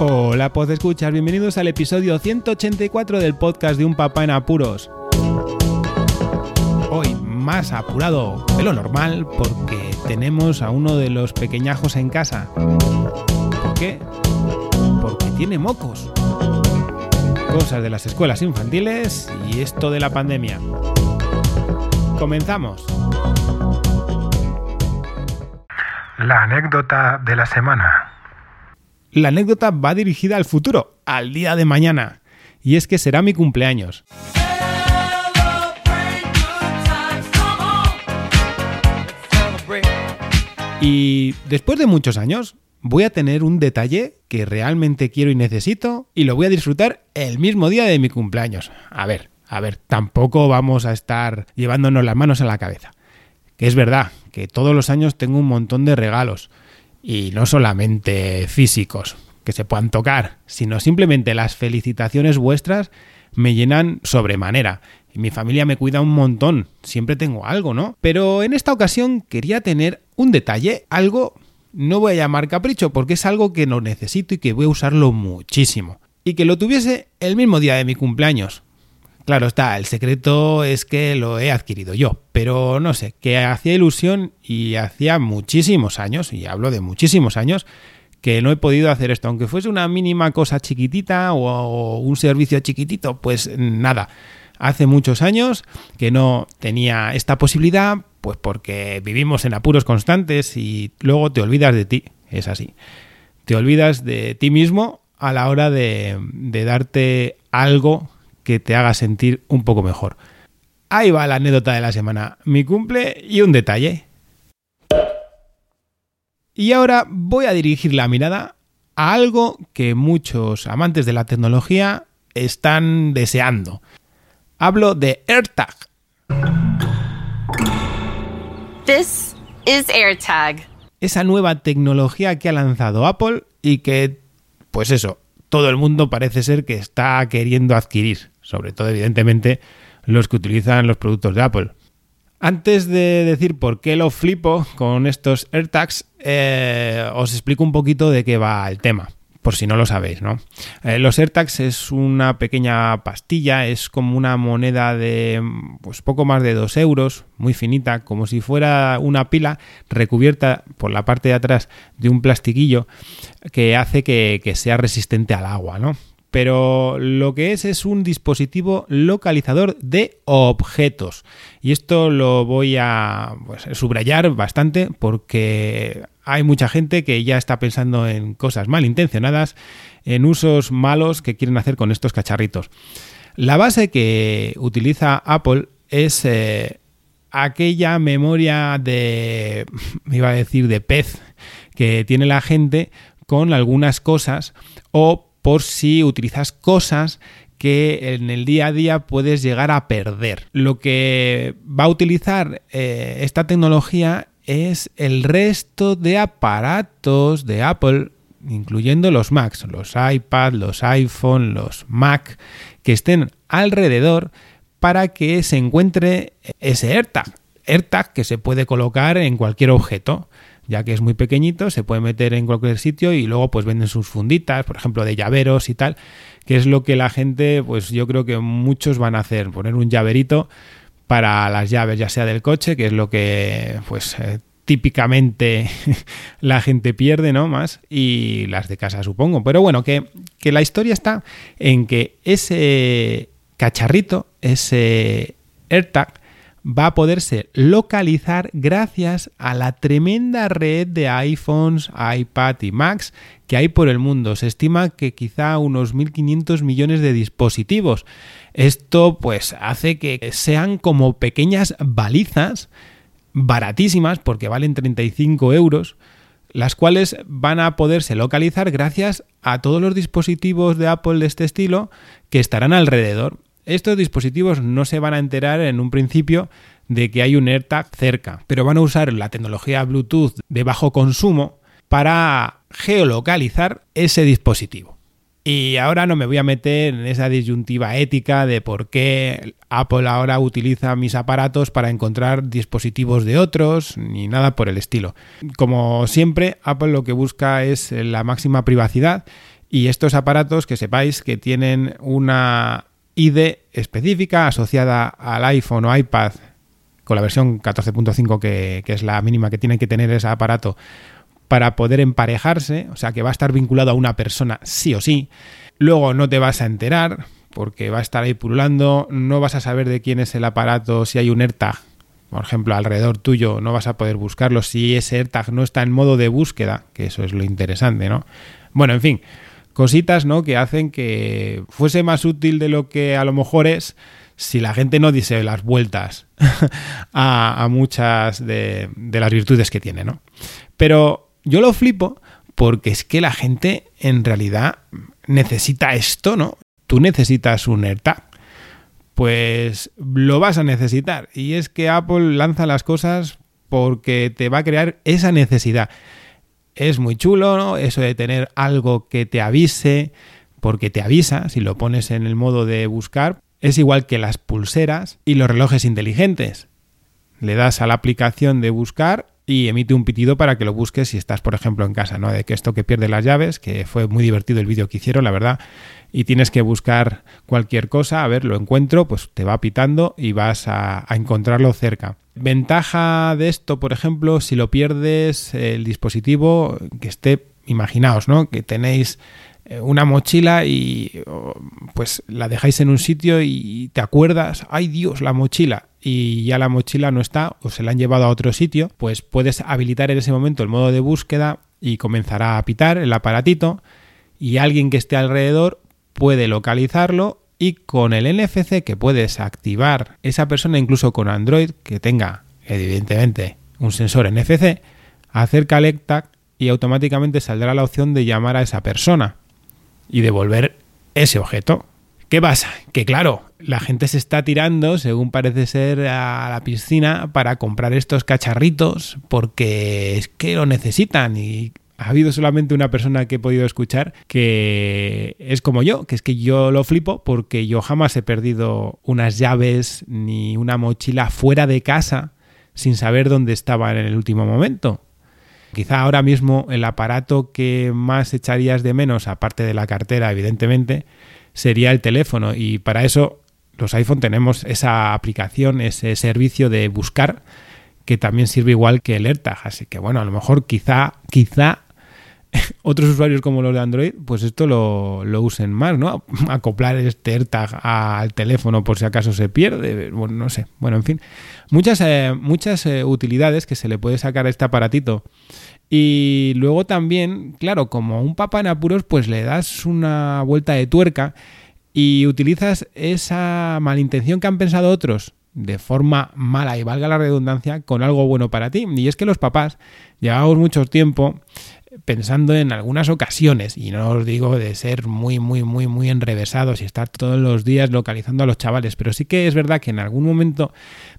Hola, pod escuchar, bienvenidos al episodio 184 del podcast de Un Papá en Apuros. Hoy más apurado de lo normal porque tenemos a uno de los pequeñajos en casa. ¿Por qué? Porque tiene mocos. Cosas de las escuelas infantiles y esto de la pandemia. Comenzamos. La anécdota de la semana. La anécdota va dirigida al futuro, al día de mañana. Y es que será mi cumpleaños. Y después de muchos años, voy a tener un detalle que realmente quiero y necesito y lo voy a disfrutar el mismo día de mi cumpleaños. A ver, a ver, tampoco vamos a estar llevándonos las manos en la cabeza. Que es verdad que todos los años tengo un montón de regalos y no solamente físicos que se puedan tocar, sino simplemente las felicitaciones vuestras me llenan sobremanera. Mi familia me cuida un montón, siempre tengo algo, ¿no? Pero en esta ocasión quería tener un detalle, algo, no voy a llamar capricho, porque es algo que no necesito y que voy a usarlo muchísimo. Y que lo tuviese el mismo día de mi cumpleaños. Claro está, el secreto es que lo he adquirido yo, pero no sé, que hacía ilusión y hacía muchísimos años, y hablo de muchísimos años, que no he podido hacer esto, aunque fuese una mínima cosa chiquitita o un servicio chiquitito, pues nada. Hace muchos años que no tenía esta posibilidad, pues porque vivimos en apuros constantes y luego te olvidas de ti, es así. Te olvidas de ti mismo a la hora de, de darte algo que te haga sentir un poco mejor. Ahí va la anécdota de la semana, mi cumple y un detalle. Y ahora voy a dirigir la mirada a algo que muchos amantes de la tecnología están deseando. Hablo de AirTag. This is AirTag. Esa nueva tecnología que ha lanzado Apple y que, pues eso, todo el mundo parece ser que está queriendo adquirir. Sobre todo, evidentemente, los que utilizan los productos de Apple. Antes de decir por qué lo flipo con estos AirTags, eh, os explico un poquito de qué va el tema, por si no lo sabéis, ¿no? Eh, los AirTags es una pequeña pastilla, es como una moneda de pues poco más de 2 euros, muy finita, como si fuera una pila recubierta por la parte de atrás de un plastiquillo que hace que, que sea resistente al agua, ¿no? Pero lo que es es un dispositivo localizador de objetos. Y esto lo voy a pues, subrayar bastante porque hay mucha gente que ya está pensando en cosas malintencionadas, en usos malos que quieren hacer con estos cacharritos. La base que utiliza Apple es eh, aquella memoria de, iba a decir, de pez que tiene la gente con algunas cosas o por si utilizas cosas que en el día a día puedes llegar a perder. Lo que va a utilizar eh, esta tecnología es el resto de aparatos de Apple, incluyendo los Macs, los iPad, los iPhone, los Mac, que estén alrededor para que se encuentre ese AirTag. AirTag que se puede colocar en cualquier objeto ya que es muy pequeñito, se puede meter en cualquier sitio y luego pues venden sus funditas, por ejemplo, de llaveros y tal, que es lo que la gente, pues yo creo que muchos van a hacer, poner un llaverito para las llaves, ya sea del coche, que es lo que pues eh, típicamente la gente pierde, ¿no? Más, y las de casa supongo. Pero bueno, que, que la historia está en que ese cacharrito, ese AirTag, va a poderse localizar gracias a la tremenda red de iPhones, iPad y Macs que hay por el mundo. Se estima que quizá unos 1.500 millones de dispositivos. Esto pues hace que sean como pequeñas balizas baratísimas porque valen 35 euros las cuales van a poderse localizar gracias a todos los dispositivos de Apple de este estilo que estarán alrededor. Estos dispositivos no se van a enterar en un principio de que hay un AirTag cerca, pero van a usar la tecnología Bluetooth de bajo consumo para geolocalizar ese dispositivo. Y ahora no me voy a meter en esa disyuntiva ética de por qué Apple ahora utiliza mis aparatos para encontrar dispositivos de otros, ni nada por el estilo. Como siempre, Apple lo que busca es la máxima privacidad Y estos aparatos que sepáis que tienen una ID específica asociada al iPhone o iPad con la versión 14.5 que, que es la mínima que tiene que tener ese aparato para poder emparejarse, o sea que va a estar vinculado a una persona sí o sí. Luego no te vas a enterar porque va a estar ahí pululando, no vas a saber de quién es el aparato, si hay un AirTag, por ejemplo, alrededor tuyo, no vas a poder buscarlo si ese AirTag no está en modo de búsqueda, que eso es lo interesante, ¿no? Bueno, en fin, cositas, ¿no? Que hacen que fuese más útil de lo que a lo mejor es si la gente no dice las vueltas a, muchas de, de las virtudes que tiene, ¿no? Pero yo lo flipo porque es que la gente en realidad necesita esto, ¿no? Tú necesitas un AirTag. Pues lo vas a necesitar. Y es que Apple lanza las cosas porque te va a crear esa necesidad. Es muy chulo, ¿no? Eso de tener algo que te avise, porque te avisa, si lo pones en el modo de buscar, es igual que las pulseras y los relojes inteligentes. Le das a la aplicación de buscar y emite un pitido para que lo busques si estás, por ejemplo, en casa, ¿no? De que esto que pierde las llaves, que fue muy divertido el vídeo que hicieron, la verdad, y tienes que buscar cualquier cosa, a ver, lo encuentro, pues te va pitando y vas a, a encontrarlo cerca. Ventaja de esto, por ejemplo, si lo pierdes, el dispositivo que esté, imaginaos, ¿no? Que tenéis eh, una mochila y pues la dejáis en un sitio y te acuerdas, ay Dios, la mochila, y ya la mochila no está o se la han llevado a otro sitio, pues puedes habilitar en ese momento el modo de búsqueda y comenzará a pitar el aparatito y alguien que esté alrededor puede localizarlo y con el NFC que puedes activar esa persona incluso con Android que tenga evidentemente un sensor NFC, acerca el y automáticamente saldrá la opción de llamar a esa persona y devolver ese objeto. ¿Qué pasa? Que claro, la gente se está tirando, según parece ser, a la piscina para comprar estos cacharritos porque es que lo necesitan y ha habido solamente una persona que he podido escuchar que es como yo, que es que yo lo flipo porque yo jamás he perdido unas llaves ni una mochila fuera de casa sin saber dónde estaban en el último momento. Quizá ahora mismo el aparato que más echarías de menos, aparte de la cartera, evidentemente, sería el teléfono. Y para eso los iPhone tenemos esa aplicación, ese servicio de buscar, que también sirve igual que el AirTag. Así que bueno, a lo mejor quizá, quizá otros usuarios como los de Android, pues esto lo, lo, usen más, ¿no? Acoplar este AirTag al teléfono por si acaso se pierde, bueno, no sé. Bueno, en fin, muchas, eh, muchas eh, utilidades que se le puede sacar a este aparatito. Y luego también, claro, como un papá en apuros, pues le das una vuelta de tuerca y utilizas esa malintención que han pensado otros de forma mala y valga la redundancia con algo bueno para ti. Y es que los papás llevamos mucho tiempo pensando en algunas ocasiones, y no os digo de ser muy, muy, muy, muy enrevesados y estar todos los días localizando a los chavales, pero sí que es verdad que en algún momento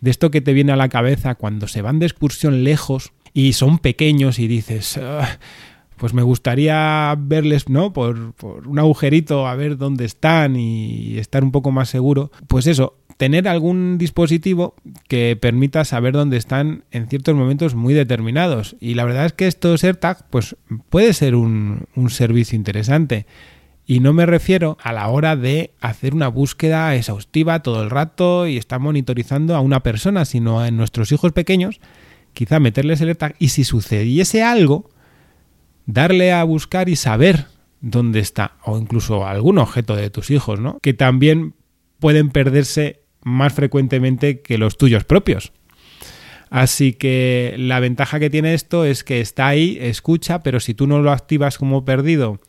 de esto que te viene a la cabeza cuando se van de excursión lejos y son pequeños y dices... Ah, pues me gustaría verles, ¿no? Por, por, un agujerito a ver dónde están y estar un poco más seguro. Pues eso, tener algún dispositivo que permita saber dónde están en ciertos momentos muy determinados. Y la verdad es que estos AirTag, pues puede ser un, servicio interesante. Y no me refiero a la hora de hacer una búsqueda exhaustiva todo el rato y estar monitorizando a una persona, sino a nuestros hijos pequeños, quizá meterles el AirTag y si sucediese algo, darle a buscar y saber dónde está, o incluso algún objeto de tus hijos, ¿no? Que también pueden perderse más frecuentemente que los tuyos propios. Así que la ventaja que tiene esto es que está ahí, escucha, pero si tú no lo activas como perdido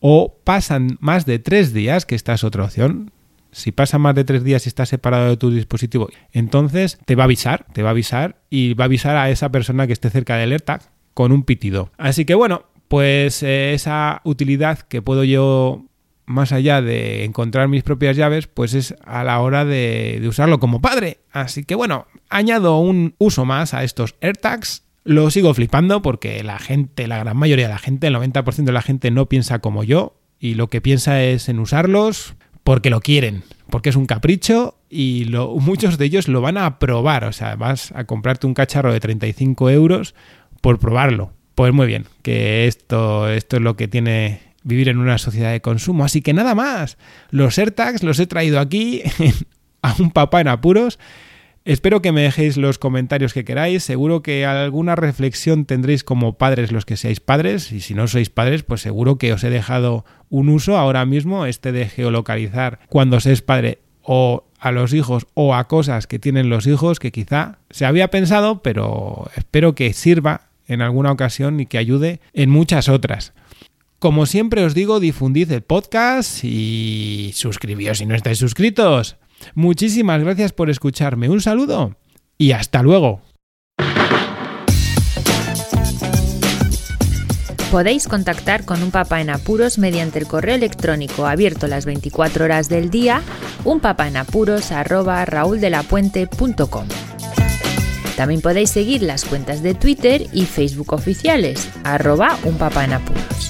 o pasan más de tres días, que esta es otra opción, si pasa más de tres días y estás separado de tu dispositivo, entonces te va a avisar, te va a avisar y va a avisar a esa persona que esté cerca del AirTag con un pitido. Así que bueno, pues eh, esa utilidad que puedo yo más allá de encontrar mis propias llaves, pues es a la hora de, usarlo como padre. Así que bueno, añado un uso más a estos AirTags. Lo sigo flipando porque la gente, la gran mayoría de la gente, el 90% de la gente no piensa como yo y lo que piensa es en usarlos porque lo quieren, porque es un capricho y muchos de ellos lo van a probar. O sea, vas a comprarte un cacharro de 35 euros por probarlo. Pues muy bien, que esto, esto es lo que tiene vivir en una sociedad de consumo. Así que nada más, los AirTags los he traído aquí a un papá en apuros. Espero que me dejéis los comentarios que queráis. Seguro que alguna reflexión tendréis como padres los que seáis padres. Y si no sois padres, pues seguro que os he dejado un uso ahora mismo, este de geolocalizar cuando seáis padre o a los hijos o a cosas que tienen los hijos que quizá se había pensado, pero espero que sirva en alguna ocasión y que ayude en muchas otras. Como siempre os digo, difundid el podcast y suscribíos si no estáis suscritos. Muchísimas gracias por escucharme. Un saludo y hasta luego. Podéis contactar con un papá en apuros mediante el correo electrónico abierto las 24 horas del día, unpapaenapuros@rauldelapuente.com. También podéis seguir las cuentas de Twitter y Facebook oficiales, arroba unpapaenapuros.